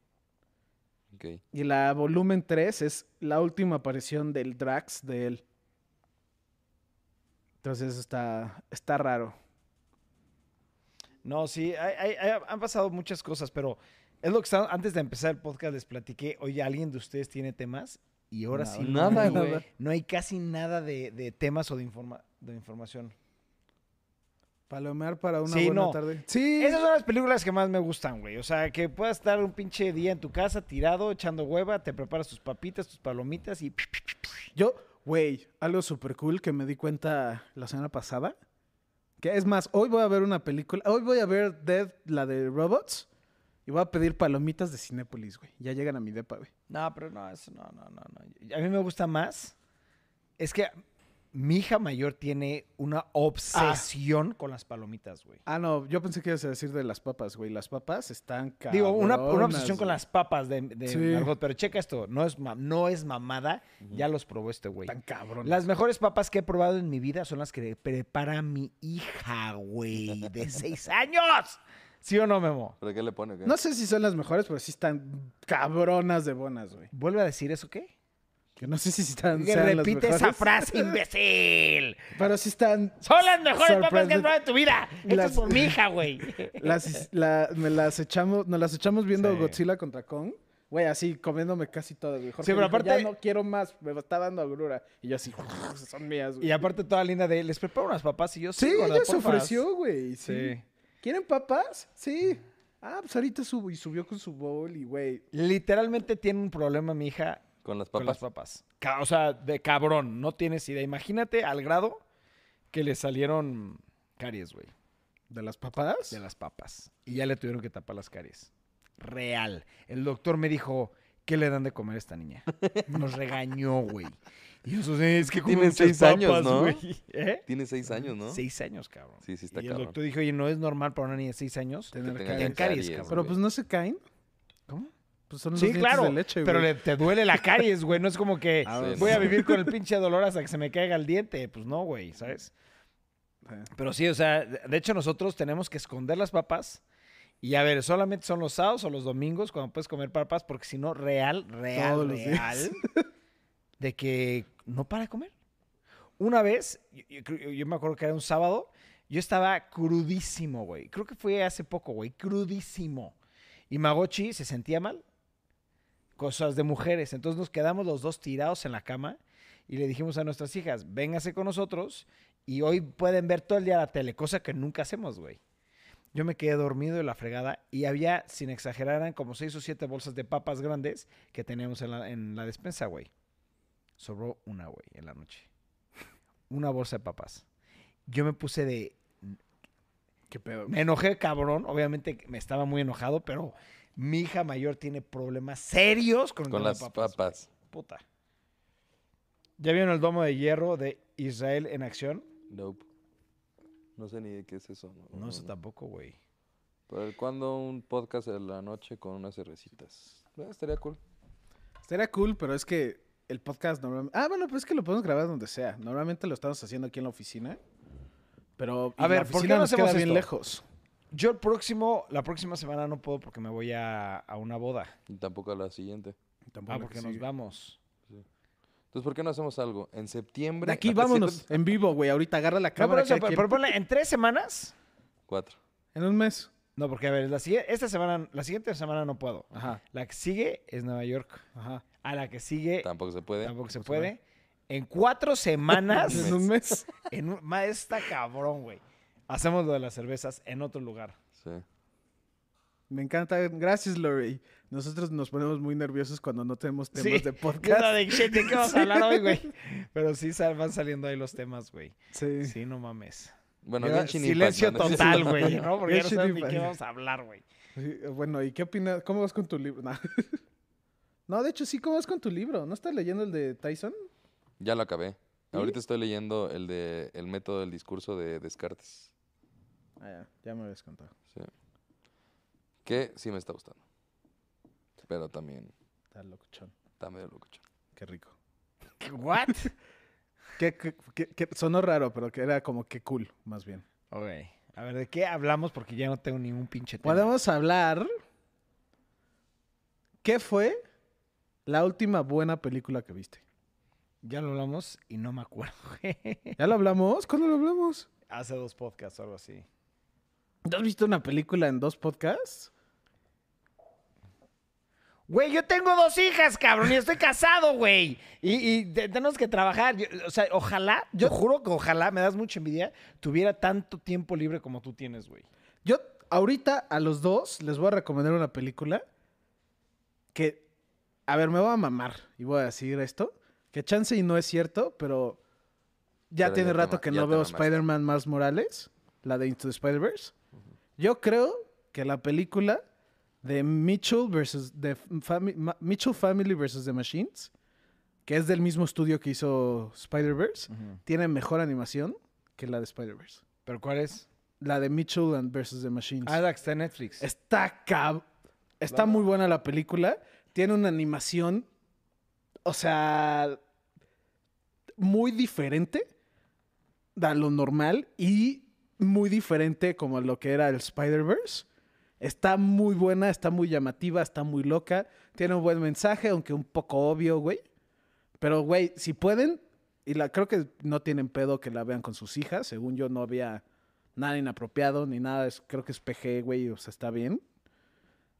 Ok. Y la volumen 3 es la última aparición del Drax de él. Entonces está, está raro. No, sí, hay- hay- hay- han pasado muchas cosas, pero es lo que estaba, antes de empezar el podcast les platiqué, oye, ¿alguien de ustedes tiene temas? Y ahora sí, no Nada, hay- güey. No hay casi nada de, de temas o de información. de información. Palomear para una Sí, buena no. tarde. Sí. Esas son las películas que más me gustan, güey. O sea, que puedas estar un pinche día en tu casa tirado, echando hueva, te preparas tus papitas, tus palomitas y... Yo, güey, algo súper cool que me di cuenta la semana pasada. Que es más, hoy voy a ver una película. Hoy voy a ver Dead, la de Robots. Y voy a pedir palomitas de Cinépolis, güey. Ya llegan a mi depa, güey. No, pero no, eso no, no, no, no. A mí me gusta más. Es que mi hija mayor tiene una obsesión con las palomitas, güey. Ah, no, yo pensé que ibas a decir de las papas, güey. Las papas están cabronas. Digo, una, una obsesión con las papas de, de Sí. Margot, pero checa esto, no es, no es mamada, ya los probó este güey. Están cabronas. Las mejores papas que he probado en mi vida son las que prepara mi hija, güey, de seis años. ¿Sí o no, Memo? ¿Pero qué le pone? qué? No sé si son las mejores, pero sí están cabronas de buenas, güey. ¿Vuelve a decir eso qué? Que no sé si están. Que repite esa frase, imbécil. Pero sí están. Son las mejores papas que has probado en tu vida. Esto Las- es por mi hija, güey. Las, la- me las echamos, nos las echamos viendo Sí. Godzilla contra Kong. Güey, así comiéndome casi güey. Jorge Sí, pero dijo, aparte- Ya no quiero más, me está dando agrura. Y yo así, son mías, güey. Y aparte toda linda de, les preparo unas papas y yo Sí, gorda, ella se porfas". ofreció, güey. Sí. Sí. ¿Quieren papas? Sí. Ah, pues ahorita subo y subió con su bowl y, güey. Literalmente tiene un problema mi hija Con las con las papas. papas. Ca- O sea, de cabrón, no tienes idea. Imagínate al grado que le salieron caries, güey, ¿De las papas? de las papas. Y ya le tuvieron que tapar las caries. Real. El doctor me dijo, ¿qué le dan de comer a esta niña? Nos regañó, güey. Y yo, "Sí, es que Tiene seis años, papas, ¿no? güey". ¿Eh? Tiene seis años, ¿no? Seis años, cabrón. Sí, sí está y el doctor dijo, oye, no es normal para una niña de seis años. Tener Que caries. caries, cabrón. Pero pues no se caen. ¿Cómo? Pues son los Sí, claro, de leche, pero le- te duele la caries, güey. No es como que Ah, voy a vivir con el pinche dolor hasta que se me caiga el diente. Pues no, güey, ¿sabes? Sí. Pero sí, o sea, de hecho nosotros tenemos que esconder las papas. Y a ver, solamente son los sábados o los domingos cuando puedes comer papas, porque si no, real, real, Todos los real, días. de que no para de comer. Una vez, yo, yo me acuerdo que era un sábado, yo estaba crudísimo, güey. Creo que fue hace poco, güey, crudísimo. Y Magochi se sentía mal. Cosas de mujeres. Entonces nos quedamos los dos tirados en la cama y le dijimos a nuestras hijas, véngase con nosotros y hoy pueden ver todo el día la tele, cosa que nunca hacemos, güey. Yo me quedé dormido de la fregada y había, sin exagerar, eran como seis o siete bolsas de papas grandes que teníamos en la, en la despensa, güey. Sobró una, güey, en la noche. Una bolsa de papas. Yo me puse de... ¿Qué pedo? Me enojé, cabrón. Obviamente me estaba muy enojado, pero mi hija mayor tiene problemas serios con, Con las papas. Puta. ¿Ya vieron el domo de hierro de Israel en acción? Nope. No sé ni de qué es eso. No, No sé no. tampoco, güey. Pero cuando un podcast en la noche con unas cervecitas. Eh, estaría cool. Estaría cool, pero es que el podcast normalmente... Ah, bueno, pues es que lo podemos grabar donde sea. Normalmente lo estamos haciendo aquí en la oficina. Pero A ver, la ¿por qué no nos queda hacemos bien esto? lejos. Yo el próximo, la próxima semana no puedo porque me voy a, a una boda. Y tampoco a la siguiente. Tampoco Ah, la porque que nos vamos. Entonces, ¿por qué no hacemos algo? En septiembre. De aquí ¿no vámonos, en vivo, güey. Ahorita agarra la No, cámara. pero, eso, cada pero- ponle, en tres semanas. Cuatro. En un mes. No, porque a ver, la, esta semana, la siguiente semana no puedo. Ajá, La que sigue es Nueva York. ajá. A la que sigue Tampoco se puede. tampoco se no se puede. En cuatro semanas. En un mes. en un, ma, está cabrón, güey. Hacemos lo de las cervezas en otro lugar. Sí. Me encanta. Gracias, Lori. Nosotros nos ponemos muy nerviosos cuando no tenemos temas Sí, de ¿Qué podcast. de shit? ¿De qué vamos a hablar hoy, güey? Pero sí sal- van saliendo ahí los temas, güey. Sí. Sí, no mames. Bueno, Impact, silencio ¿no? ¿no? total, güey, ¿no? Porque ya no sabes ni Impact. qué vamos a hablar, güey. Sí, Bueno, ¿y qué opinas? ¿Cómo vas con tu libro? No. No, de hecho, sí, ¿cómo vas con tu libro? ¿No estás leyendo el de Tyson? Ya lo acabé. Ahorita estoy leyendo el de El método del discurso de Descartes. Ah, ya, ya me habías contado. Sí. Que sí me está gustando. Pero también Está locochón. está medio locochón. Qué rico. ¿What? Qué, qué- qué- qué- sonó raro, pero que era como que cool, más bien. Ok. A ver, ¿de qué hablamos? Porque ya no tengo ningún pinche tema. Podemos hablar. ¿Qué fue la última buena película que viste? Ya lo hablamos y no me acuerdo. ¿Ya lo hablamos? ¿Cuándo lo hablamos? Hace dos podcasts o algo así. ¿Ya has visto una película en dos podcasts? Güey, yo tengo dos hijas, cabrón, y estoy casado, güey. Y, y te- tenemos que trabajar. Yo- o sea, ojalá, yo juro que ojalá, me das mucha envidia, tuviera tanto tiempo libre como tú tienes, güey. Yo ahorita a los dos les voy a recomendar una película que, a ver, me voy a mamar y voy a decir esto, que chance y no es cierto, pero ya Pero tiene ya te rato ma- que ya no te veo mamaste. Spider-Man Miles Morales, la de Into the Spider-Verse. Yo creo que la película de Mitchell versus de Fami- Mitchell Family versus The Machines, que es del mismo estudio que hizo Spider-Verse, tiene mejor animación que la de Spider-Verse. ¿Pero cuál es? La de Mitchell and versus The Machines. Ah, la que está en Netflix. Está cab... Está muy buena la película. Tiene una animación, o sea, muy diferente a lo normal y muy diferente como a lo que era el Spider-Verse. Está muy buena, está muy llamativa, está muy loca. Tiene un buen mensaje, aunque un poco obvio, güey. Pero, güey, si pueden, y la creo que no tienen pedo que la vean con sus hijas. Según yo, no había nada inapropiado ni nada. es- creo que es PG, güey, o sea, está bien.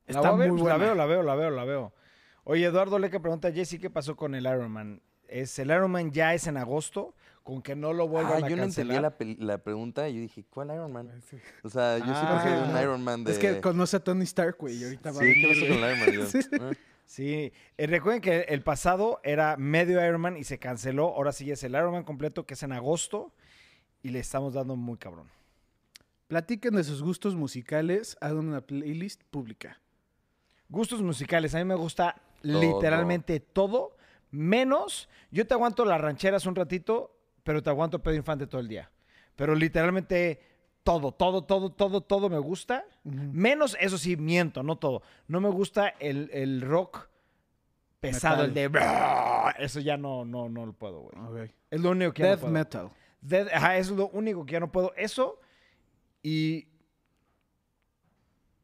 Está a ver, muy pues, buena. La veo, la veo, la veo, la veo. Oye, Eduardo Leque pregunta, Jesse, ¿qué pasó con el Iron Man? ¿Es, ¿El Iron Man ya es en agosto? ¿Con que no lo vuelvan Ah, a yo no entendía cancelar? la, la pregunta y yo dije, ¿cuál Iron Man? O sea, yo Ah. siempre un Iron Man de... Es que conoce a Tony Stark, güey, y ahorita va a Sí, ¿qué venir, pasó con el Iron Man? Yo, Sí. ah. Sí, eh, recuerden que el pasado era medio Iron Man y se canceló. Ahora sí es el Iron Man completo que es en agosto y le estamos dando muy cabrón. Platiquen de sus gustos musicales, hagan una playlist pública. Gustos musicales, a mí me gusta Todo. literalmente todo, menos, yo te aguanto las rancheras un ratito, pero te aguanto Pedro Infante todo el día. Pero literalmente todo, todo, todo, todo, todo me gusta. Menos, eso sí, miento, no todo. No me gusta el, el rock pesado, Metal. el de... Eso ya no, no, no lo puedo, güey. Ok. Es lo único que ya no Death puedo. metal. Death- ajá, es lo único que ya no puedo. Eso y...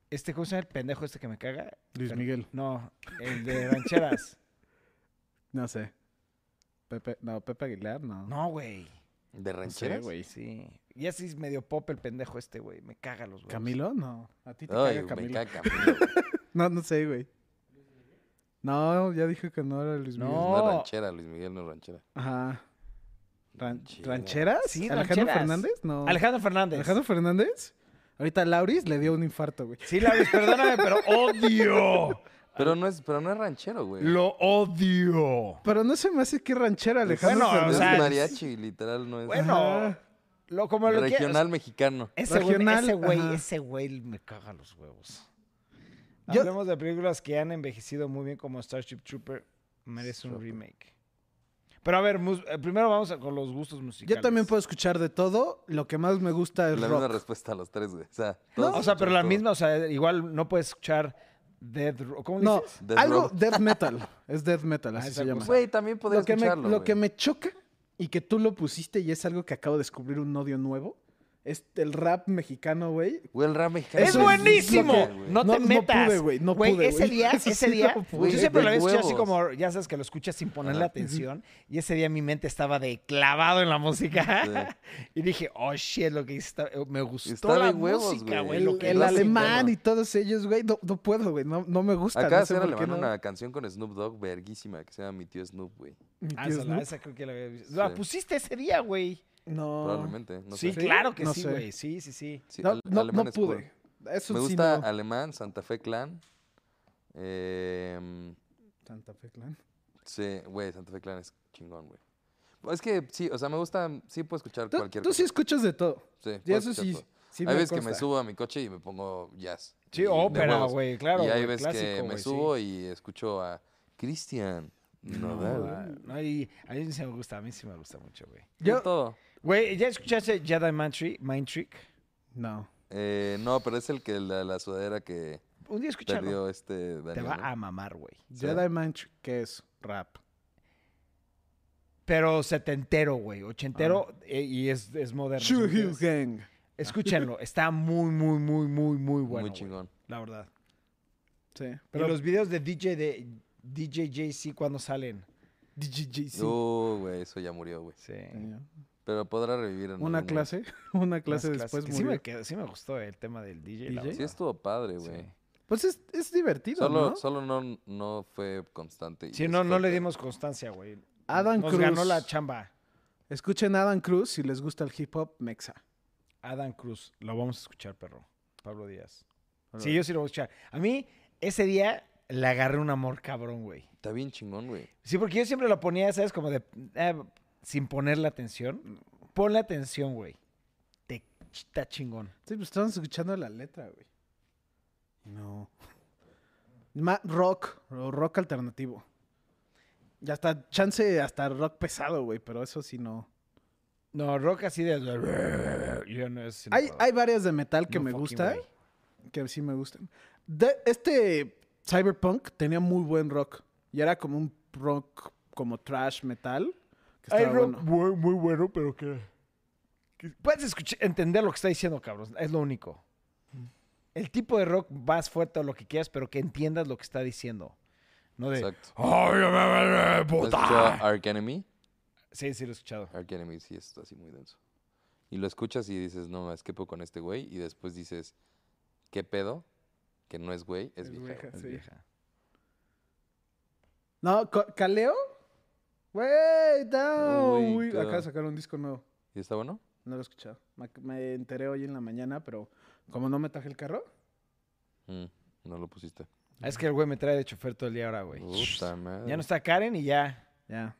Este, ¿cómo se llama el pendejo este que me caga? Luis Miguel. No, el de rancheras. No sé. Pepe, no, Pepe Aguilar, no. no, güey. ¿De rancheras? güey. Sí. Y así es medio pop el pendejo este, güey. Me caga los güeyes. ¿Camilo? No. ¿A ti te Ay, caga me Camilo? caga Camilo. No, no sé, güey. No, ya dije que no era Luis No. Miguel. No es ranchera, Luis Miguel no es ranchera. Ajá. Ran- Ranchera. ¿Rancheras? Sí, ¿Alejandro rancheras. Fernández? No. Alejandro Fernández. ¿Alejandro Fernández? Ahorita Lauris le dio un infarto, güey. Sí, Lauris, perdóname, pero odio. Pero no es, pero no es ranchero, güey. Lo odio. Pero no se me hace que ranchera Alejandro Bueno, o es mariachi, literal, no es. Bueno, lo, como lo regional mexicano. Ese güey, Regional, ese güey, ajá. ese güey me caga los huevos. Yo- Hablemos de películas que han envejecido muy bien como Starship Trooper. Merece un remake. Pero a ver, mus- eh, primero vamos a- con los gustos musicales. Yo también puedo escuchar de todo. Lo que más me gusta es La misma rock. respuesta a los tres, güey. O sea, No, todos o sea, pero la todo. misma, o sea, igual no puedes escuchar Dead Ro- ¿Cómo No, dices? Death algo Row. death metal. Es death metal, Ah, así esa se llama. Güey, también podría Lo que, me, escucharlo, lo que me choca y que tú lo pusiste y es algo que acabo de descubrir un odio nuevo es el rap mexicano, güey. Güey, el rap mexicano. ¡Es buenísimo! que- no te no- no metas. pude, güey, no Güey, pude, ese güey. día, ese sí día, no pude. yo siempre lo había escuchado así como, ya sabes que lo escuchas sin ponerle atención. Y ese día mi mente estaba de clavado en la música. y dije, oh shit, lo que hice está- me gustó Está la de huevos, música, güey. El, lo que el lo hace alemán y todos ellos, güey, no, no puedo, güey. No, no me gusta. Por qué alemán no. una canción con Snoop Dogg verguísima que se llama Mi tío Snoop, güey. Ah, esa, creo que la había visto. La pusiste ese día, güey. No. Probablemente, no sí, sé. claro que No sí, güey. Sí, sí, sí. Sí, No, no, no pude. Eso Me sí gusta no. Alemán, Santa Fe Clan. Eh, Santa Fe Clan. sí, güey, Santa Fe Clan es chingón, güey. Es que sí, o sea, me gusta, sí puedo escuchar Tú, cualquier tú cosa. sí escuchas de todo. Sí, Y eso sí, todo. sí hay veces que me subo a mi coche y me pongo jazz. Sí, ópera, güey, claro. y hay veces que me sí. subo y escucho a Cristian. No, Nodal. no, y a mí sí me gusta, a mí sí me gusta mucho, güey. Yo Yo- todo. Güey, ¿ya escuchaste Jedi Mind Trick? Mind Trick? No. Eh, no, pero es el que la, la sudadera que Un día perdió este Te va ¿no? a mamar, güey. Sí. Jedi Mind Trick, ¿qué es? Rap. Pero setentero, güey. Ochentero eh, y es, es moderno. ¿sí me Hill entiendes? Gang. Escúchenlo. Está muy, muy, muy, muy, muy bueno. Muy güey, chingón. La verdad. Sí. Pero Pero los videos de DJ de DJ JC cuando salen. DJJC. Uh, güey, eso ya murió, güey. Sí. Pero podrá revivir en Una algún clase. Una Unas clase clases después que sí murió. me, quedó- sí me gustó el tema del DJ. la DJ. momento. Sí verdad. estuvo padre, güey. Sí. Pues es, es divertido, Solo, ¿no? solo no, no fue constante. y Sí, eso no, no fue le dimos constancia, güey. Adam Nos Cruz. ganó la chamba. Escuchen a Adam Cruz si les gusta el hip hop mexa. Adam Cruz. Lo vamos a escuchar, perro. Pablo Díaz. Sí, yo sí lo voy a escuchar. A mí, ese día, le agarré un amor cabrón, güey. Está bien chingón, güey. Sí, porque yo siempre lo ponía, ¿sabes? Como de... eh, sin ponerle atención. Ponle atención, güey. Te está chingón. Sí, pues estamos escuchando la letra, güey. No. Ma- rock, o rock alternativo. Ya hasta chance, hasta rock pesado, güey, pero eso sí no. No, rock así de... Yo no, eso sí no Hay, hay varias de metal que No me gusta, way. que sí me gustan. De, este Cyberpunk tenía muy buen rock. Y era como un rock como trash metal. Que Hay estaba rock bueno. muy, muy bueno, pero que... que Puedes escuchar, entender lo que está diciendo, cabrón. Es lo único. El tipo de rock más fuerte o lo que quieras, pero que entiendas lo que está diciendo. No de... Exacto. ¡Ay, me vale, ¿Has puta! escuchado Ark Enemy? Sí, sí lo he escuchado. Ark Enemy sí es así muy denso. Y lo escuchas y dices, no, es que puedo con este güey. Y después dices, ¿qué pedo? Que no es güey, es, Es vieja. vieja. Es Sí. vieja. No, ¿Caleo? Wey, down. Uy, Uy, ca- acaba de sacar un disco nuevo. ¿Y está bueno? No lo he escuchado. Me, me enteré hoy en la mañana, pero como no me traje el carro. Mm, no lo pusiste. Es que el güey me trae de chofer todo el día ahora, güey. Puta madre. Ya no está Karen y ya. Ya.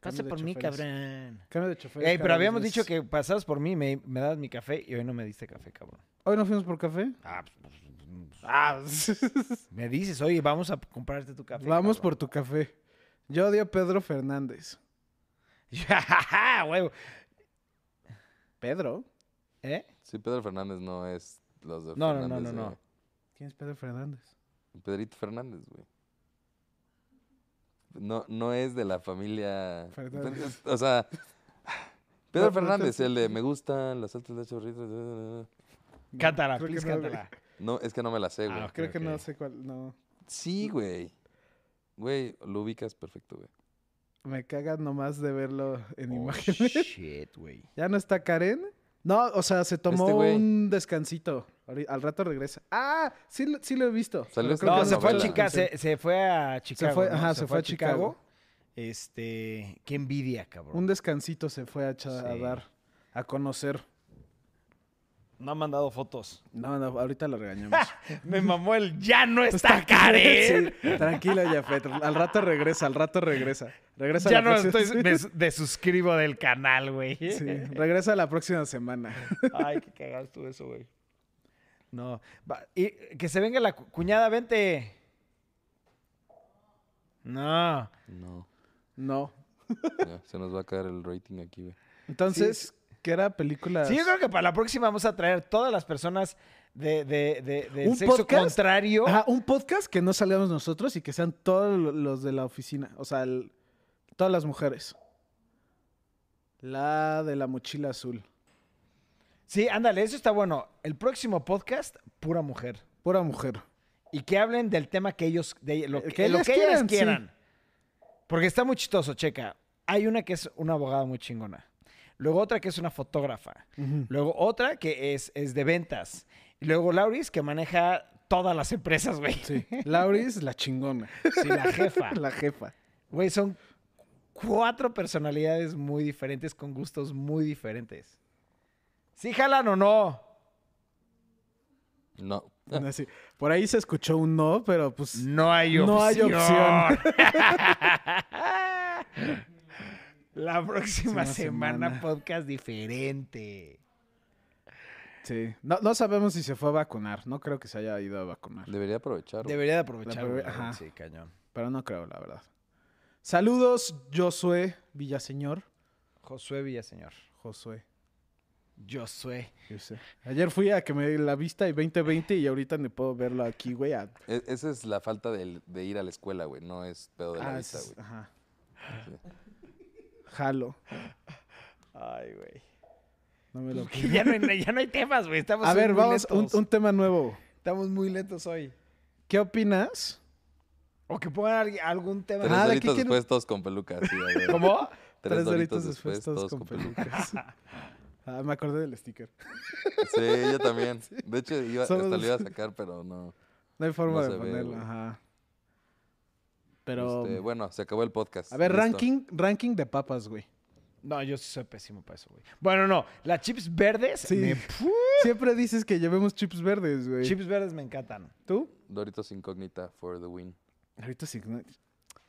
Pasa por mí, cabrón. Cambio de chofer. Ey, pero habíamos dicho que pasabas por mí, me, me das mi café y hoy no me diste café, cabrón. ¿Hoy no fuimos por café? Ah, pues, Ah, me dices, oye, vamos a comprarte tu café. vamos cabrón. por tu café. Yo odio a Pedro Fernández. Güey. ¿Pedro? ¿Eh? Sí, Pedro Fernández no es los de No, no, no, Fernández no, de- no. ¿Quién es Pedro Fernández? Pedrito Fernández, güey. No, no es de la familia. Fernández. O sea, Pedro No, Fernández, el de me gustan las altas de chorritos. Cántala, please, no, cántala. No, es que no me la sé, güey. Ah. Creo que no sé cuál. No. Sí, güey. Güey, lo ubicas perfecto, güey. Me caga nomás de verlo en Oh, imágenes. shit, güey. ¿Ya no está Karen? No, o sea, se tomó Este un descansito. Al rato regresa. Ah, sí, lo- sí lo he visto. Salió creo No, se fue a. Chicago, se, se fue a Chicago. fue- ¿no? ajá, se fue a Chicago. Este, qué envidia, cabrón. Un descansito se fue a, dar, a conocer. No ha mandado fotos. No, no, ahorita lo regañamos. Me mamó el ya no está Karen. Sí, tranquilo, Jafet. Al rato regresa, al rato regresa. Regresa Ya la no próxima- estoy des- desuscribo del canal, güey. Sí, regresa la próxima semana. Ay, qué cagado estuvo eso, güey. No. Va, y que se venga la cu- cuñada, vente. No. No. No. ya, se nos va a caer el rating aquí, güey. Entonces, ¿qué era película? Sí, yo creo que para la próxima vamos a traer todas las personas de, de, de- del ¿Un sexo podcast? contrario. Ajá, un podcast que no salgamos nosotros y que sean todos lo- los de la oficina. O sea, el- todas las mujeres. La de la mochila azul. Sí, ándale, eso está bueno. El próximo podcast, pura mujer. Pura mujer. Y que hablen del tema que ellos, de lo Eh, que, que lo ellas que ellas quieran, sí. quieran. Porque está muy chistoso, checa. Hay una que es una abogada muy chingona. Luego otra que es una fotógrafa. Luego otra que es, es de ventas. Y luego Lauris que maneja todas las empresas, güey. Sí. Lauris, la chingona. Sí, la jefa. La jefa. Güey, son cuatro personalidades muy diferentes con gustos muy diferentes. ¿Sí jalan o no? No. Así. Por ahí se escuchó un no, pero pues. No hay opción. No hay opción. La próxima semana, semana. podcast diferente. Sí. No, no sabemos si se fue a vacunar. No creo que se haya ido a vacunar. Debería aprovechar. güey. Debería de aprovechar. Ajá. Sí, cañón. Pero no creo, la verdad. Saludos, Josué Villaseñor. Josué Villaseñor. Josué. Josué. yo sé. Ayer fui a que me dé la vista y 2020 y ahorita ni puedo verlo aquí, güey. a- E- esa es la falta de, ir a la escuela, güey. No es pedo de la Ah, vista, güey. Ajá. Sí. Jalo. Ay, güey. No me lo Que ya, no hay, ya no hay temas, güey. Estamos A ver, muy vamos, un, tema nuevo. Estamos muy lentos hoy. ¿Qué opinas? O que pongan algún tema. Tres Ah, después, todos con pelucas. sí. ¿Cómo? Tres doritos después, todos con pelucas. Ah, me acordé del sticker. Sí, yo también. De hecho, iba, Somos- hasta lo iba a sacar, pero no. No hay forma No de ve, ponerlo, güey. ajá. Pero. Este, bueno, se acabó el podcast. a ver, Listo. ranking, ranking de papas, güey. No, yo sí soy pésimo para eso, güey. Bueno, no. Las chips verdes. Sí. me- Siempre dices que llevemos chips verdes, güey. chips verdes me encantan. ¿Tú? Doritos incógnita for the win. Sí. ¿no?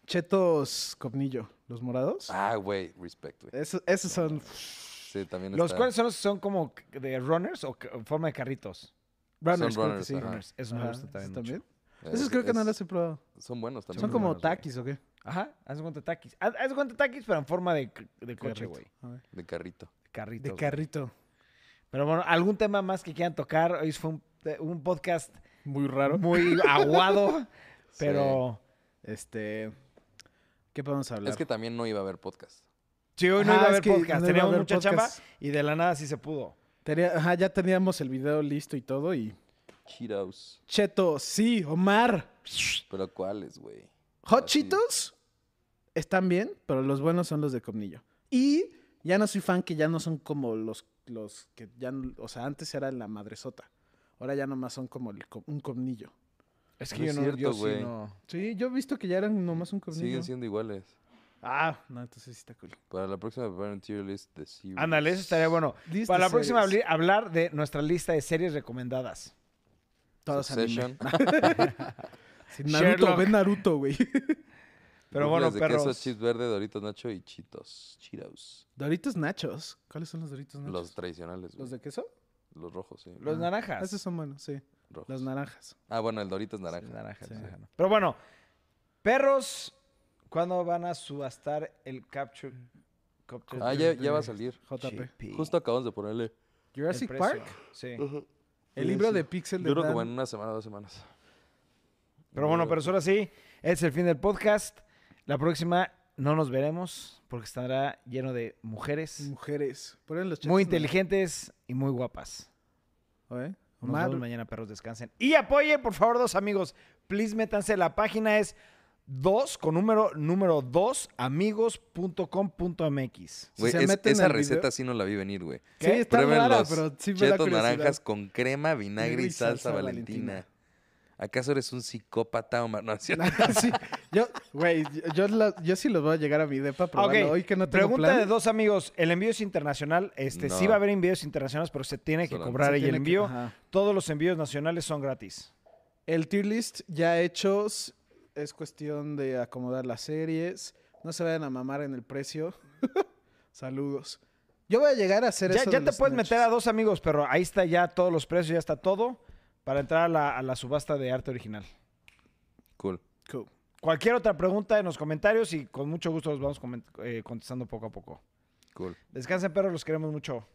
Chetos Copnillo, los morados. Ah, güey, respect, güey. Esos, esos son. Sí, también ¿Los está. cuales son son como de runners o en forma de carritos? Runners, creo que runners, sí. Runners. Eso me gusta también. ¿Esos. Es- creo que no los he probado. Son buenos también. Son como buenos, taquis, ¿o qué? Ajá, haz de cuenta taquis. Haz haz de cuenta taquis, pero en forma de, de coche, Carrito. güey. A ver. De carrito. De carrito. Pero bueno, ¿algún tema más que quieran tocar? Hoy fue un, un podcast Muy raro. muy aguado, pero... Este. ¿Qué podemos hablar? Es que también no iba a haber podcast. Sí, hoy no iba a haber podcast. no Teníamos haber mucha podcast. chamba y de la nada sí se pudo. Tenía- ajá, ya teníamos el video listo y todo. Y. Cheetos. Cheto, sí, Omar. Pero ¿cuáles, güey? Hot Así. Cheetos están bien, pero los buenos son los de Comnillo. Y ya no soy fan que ya no son como los, los que ya, no- o sea, antes era la madresota. Ahora ya nomás son como el un Comnillo. Es No que yo es no, cierto, yo sí güey. no... Sí, yo he visto que ya eran nomás un Comnillo. Siguen siendo iguales. Ah, no, entonces sí está cool. Para la próxima preparen tier list de series. Ándale, eso estaría bueno. List Para la próxima series. hablar de nuestra lista de series recomendadas. Todos Succession. anime. Sí, Naruto, Sherlock. ve Naruto, güey. Pero bueno, de queso, perros. chips verde, Doritos Nacho y Cheetos. Cheetos. Doritos Nachos. ¿Cuáles son los Doritos Nachos? Los tradicionales, güey. ¿Los de queso? Los rojos, sí. Los Ah, naranjas. Esos son buenos, sí. Rojos. Los naranjas. Ah, bueno, el Doritos Sí, naranja. naranjas, Sí. naranja, no. Pero bueno, perros, ¿cuándo van a subastar el Capture? Capture Ah, ya, ya va a salir. JP. Justo acabamos de ponerle. Jurassic. Park. Sí. El libro sí. de Pixel de Yo creo Dan- como en una semana, dos semanas. Pero bueno, pero ahora sí, es el fin del podcast. La próxima no nos veremos porque estará lleno de mujeres Mujeres. Ponen los muy chetos inteligentes y muy guapas. naranjas. ¿Oye? Nos Omar, vemos mañana, perros, descansen. Y apoyen, por favor, dos amigos. Please, métanse. La página es 2 con número número 2 amigos.com.mx. Si es- meten esa receta video- sí no la vi venir, güey. Sí, está Prueben rara, los pero sí me da chetos naranjas con crema, vinagre y y salsa, salsa valentina. Valentina. ¿Acaso eres un psicópata, Omar? No, es cierto. sí, yo, güey, yo, sí los voy a llegar a mi depa, pero Ok, hoy que no tengo Pregunta plan. de dos amigos. El envío es internacional. Este, Sí va a haber envíos internacionales, pero se tiene que Solamente. cobrar ahí el que- envío. Todos los envíos nacionales son gratis. El tier list ya hechos. Es cuestión de acomodar las series. No se vayan a mamar en el precio. Saludos. Yo voy a llegar a hacer Ya, eso. ya de te los puedes meter a dos amigos, pero ahí está ya todos los precios, ya está todo para entrar a la, a la subasta de arte original. Cool. Cool. Cualquier otra pregunta en los comentarios y con mucho gusto los vamos eh, contestando poco a poco. Cool. Descansen, perros, los queremos mucho.